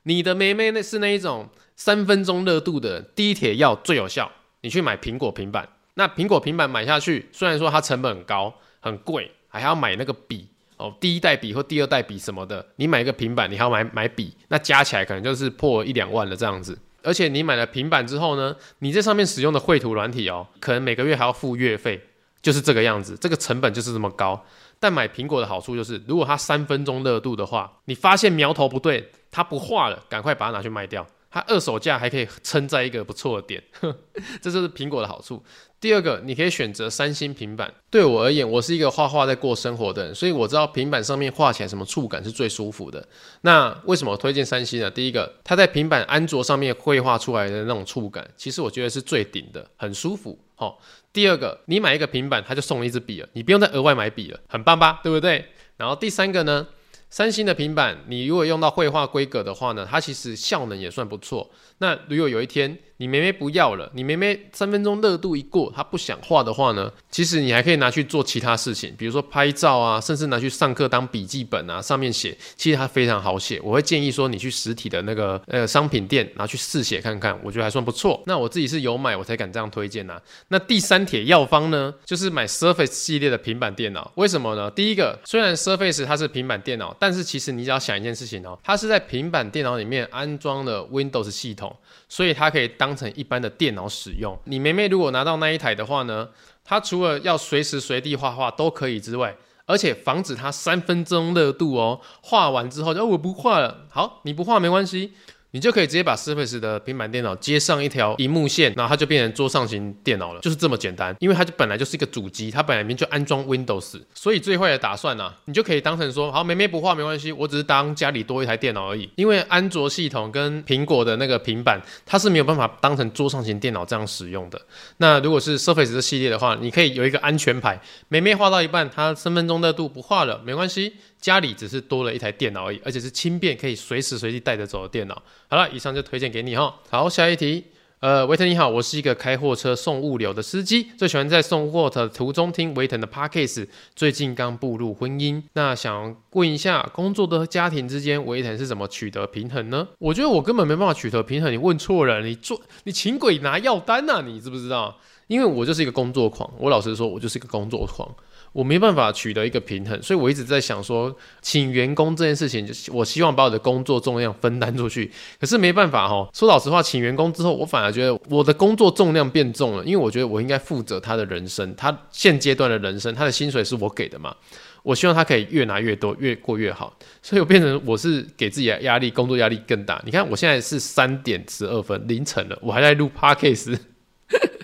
你的妹妹那是那一种三分钟热度的，第一铁药最有效，你去买苹果平板。那苹果平板买下去，虽然说它成本很高、很贵，还要买那个笔哦，第一代笔或第二代笔什么的。你买一个平板，你还要买买笔，那加起来可能就是破一两万了这样子。而且你买了平板之后呢，你这上面使用的绘图软体哦，可能每个月还要付月费，就是这个样子，这个成本就是这么高。但买苹果的好处就是，如果它三分钟热度的话，你发现苗头不对，它不画了，赶快把它拿去卖掉。它二手价还可以撑在一个不错的点，这就是苹果的好处。第二个，你可以选择三星平板。对我而言，我是一个画画在过生活的人，所以我知道平板上面画起来什么触感是最舒服的。那为什么我推荐三星呢？第一个，它在平板安卓上面绘画出来的那种触感，其实我觉得是最顶的，很舒服。好，第二个，你买一个平板，它就送一支笔了，你不用再额外买笔了，很棒吧？对不对？然后第三个呢？三星的平板，你如果用到绘画规格的话呢，它其实效能也算不错。那如果有一天你妹妹不要了，你妹妹三分钟热度一过，她不想画的话呢，其实你还可以拿去做其他事情，比如说拍照啊，甚至拿去上课当笔记本啊，上面写，其实它非常好写。我会建议说你去实体的那个呃商品店拿去试写看看，我觉得还算不错。那我自己是有买，我才敢这样推荐呐、啊。那第三铁药方呢，就是买 Surface 系列的平板电脑。为什么呢？第一个，虽然 Surface 它是平板电脑，但是其实你只要想一件事情哦，它是在平板电脑里面安装了 Windows 系统。所以它可以当当成一般的电脑使用。你妹妹如果拿到那一台的话呢，她除了要随时随地画画都可以之外，而且防止她三分钟热度哦，画完之后就我不画了。好，你不画没关系。你就可以直接把 Surface 的平板电脑接上一条荧幕线，然后它就变成桌上型电脑了，就是这么简单。因为它就本来就是一个主机，它本来里面就安装 Windows，所以最坏的打算呢、啊，你就可以当成说，好，妹妹不画没关系，我只是当家里多一台电脑而已。因为安卓系统跟苹果的那个平板，它是没有办法当成桌上型电脑这样使用的。那如果是 Surface 这系列的话，你可以有一个安全牌，妹妹画到一半，它三分钟热度不画了，没关系。家里只是多了一台电脑而已，而且是轻便，可以随时随地带着走的电脑。好了，以上就推荐给你哈。好，下一题。呃，维腾你好，我是一个开货车送物流的司机，最喜欢在送货的途中听维腾的 Podcast。最近刚步入婚姻，那想问一下，工作的家庭之间，维腾是怎么取得平衡呢？我觉得我根本没办法取得平衡。你问错人，你做你请鬼拿药单呐？你知不知道？因为我就是一个工作狂，我老实说，我就是一个工作狂。我没办法取得一个平衡，所以我一直在想说，请员工这件事情，就我希望把我的工作重量分担出去。可是没办法哈，说老实话，请员工之后，我反而觉得我的工作重量变重了，因为我觉得我应该负责他的人生，他现阶段的人生，他的薪水是我给的嘛，我希望他可以越拿越多，越过越好。所以我变成我是给自己的压力，工作压力更大。你看我现在是三点十二分凌晨了，我还在录 Podcast。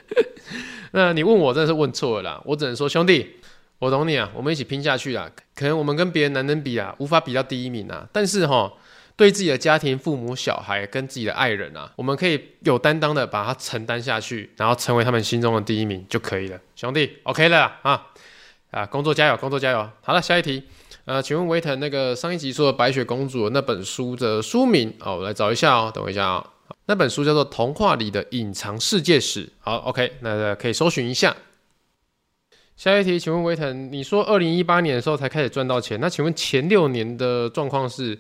那你问我真的是问错了啦，我只能说兄弟。我懂你啊，我们一起拼下去啊！可能我们跟别人男人比啊，无法比到第一名啊。但是哈，对自己的家庭、父母、小孩跟自己的爱人啊，我们可以有担当的把它承担下去，然后成为他们心中的第一名就可以了。兄弟，OK 了啊啊！工作加油，工作加油！好了，下一题。呃，请问维腾，那个上一集说的白雪公主那本书的书名哦，我来找一下哦，等我一下啊、哦。那本书叫做《童话里的隐藏世界史》。好，OK，那可以搜寻一下。下一题，请问维腾，你说二零一八年的时候才开始赚到钱，那请问前六年的状况是？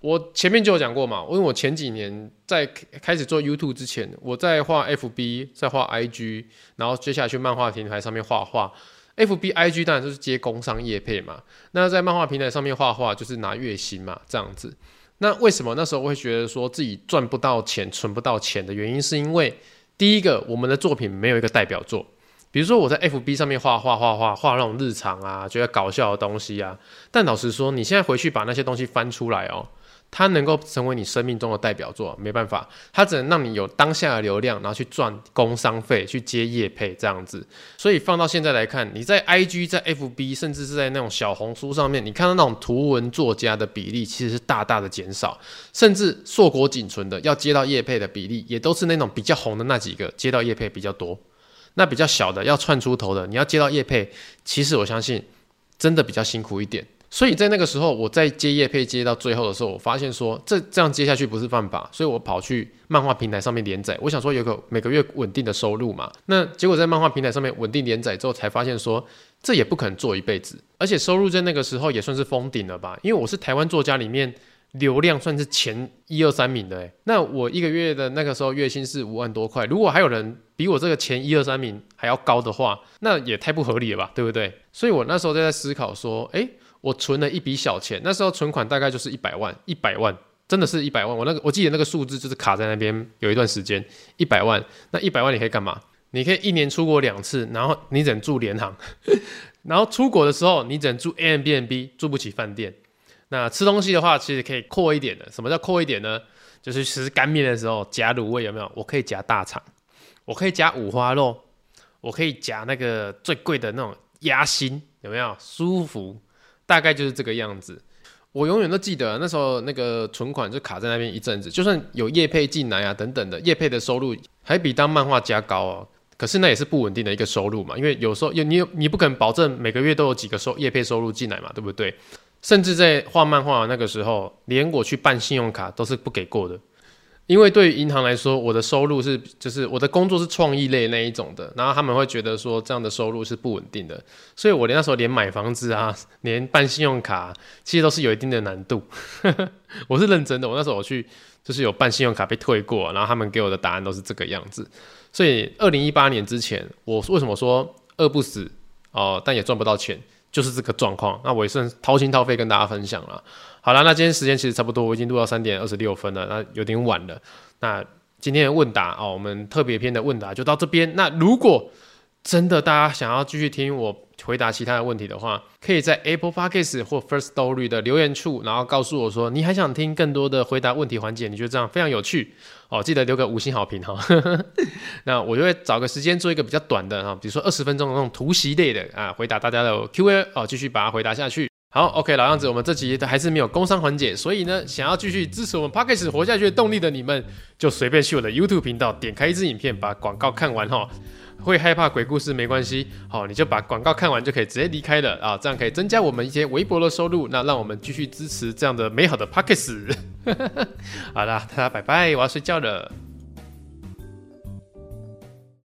我前面就有讲过嘛，因为我前几年在开始做 YouTube 之前，我在画 FB，在画 IG，然后接下来去漫画平台上面画画。FB、IG 当然就是接工商业配嘛，那在漫画平台上面画画就是拿月薪嘛，这样子。那为什么那时候我会觉得说自己赚不到钱、存不到钱的原因，是因为第一个，我们的作品没有一个代表作。比如说我在 FB 上面画画画画画那种日常啊，觉得搞笑的东西啊，但老实说，你现在回去把那些东西翻出来哦，它能够成为你生命中的代表作，没办法，它只能让你有当下的流量，然后去赚工商费，去接业配这样子。所以放到现在来看，你在 IG、在 FB，甚至是在那种小红书上面，你看到那种图文作家的比例其实是大大的减少，甚至硕果仅存的要接到业配的比例，也都是那种比较红的那几个接到业配比较多。那比较小的要窜出头的，你要接到业配，其实我相信真的比较辛苦一点。所以在那个时候，我在接业配接到最后的时候，我发现说这这样接下去不是办法，所以我跑去漫画平台上面连载。我想说有个每个月稳定的收入嘛。那结果在漫画平台上面稳定连载之后，才发现说这也不可能做一辈子，而且收入在那个时候也算是封顶了吧？因为我是台湾作家里面。流量算是前一二三名的诶，那我一个月的那个时候月薪是五万多块，如果还有人比我这个前一二三名还要高的话，那也太不合理了吧，对不对？所以我那时候就在思考说，诶，我存了一笔小钱，那时候存款大概就是一百万，一百万真的是一百万，我那个我记得那个数字就是卡在那边有一段时间，一百万，那一百万你可以干嘛？你可以一年出国两次，然后你只能住联航，然后出国的时候你只能住 Airbnb，住不起饭店。那吃东西的话，其实可以阔一点的。什么叫阔一点呢？就是吃干面的时候夹卤味有没有？我可以夹大肠，我可以夹五花肉，我可以夹那个最贵的那种鸭心，有没有？舒服，大概就是这个样子。我永远都记得那时候那个存款就卡在那边一阵子，就算有业配进来啊等等的，业配的收入还比当漫画家高哦。可是那也是不稳定的一个收入嘛，因为有时候有你你不可能保证每个月都有几个收业配收入进来嘛，对不对？甚至在画漫画那个时候，连我去办信用卡都是不给过的。因为对于银行来说，我的收入是就是我的工作是创意类那一种的，然后他们会觉得说这样的收入是不稳定的，所以我连那时候连买房子啊，连办信用卡，其实都是有一定的难度。我是认真的，我那时候我去就是有办信用卡被退过，然后他们给我的答案都是这个样子。所以二零一八年之前，我为什么说饿不死哦、但也赚不到钱，就是这个状况。那我也算掏心掏肺跟大家分享了。好了，那今天时间其实差不多，我已经录到三点二十六分了，那有点晚了。那今天的问答哦，我们特别篇的问答就到这边。那如果真的大家想要继续听我回答其他的问题的话，可以在 Apple Podcast 或 First Story 的留言处，然后告诉我说你还想听更多的回答问题环节，你觉得这样非常有趣哦，记得留个五星好评哈。那我就会找个时间做一个比较短的哈，比如说二十分钟的那种突袭类的啊，回答大家的 Q&A 哦，继续把它回答下去。好，OK，老样子，我们这集还是没有工商环节，所以呢，想要继续支持我们 p o c k e t 活下去的动力的你们，就随便去我的 YouTube 频道点开一支影片，把广告看完哈。会害怕鬼故事没关系，好，你就把广告看完就可以直接离开了啊，这样可以增加我们一些微薄的收入，那让我们继续支持这样的美好的 p o c k e t。好啦，大家拜拜，我要睡觉了。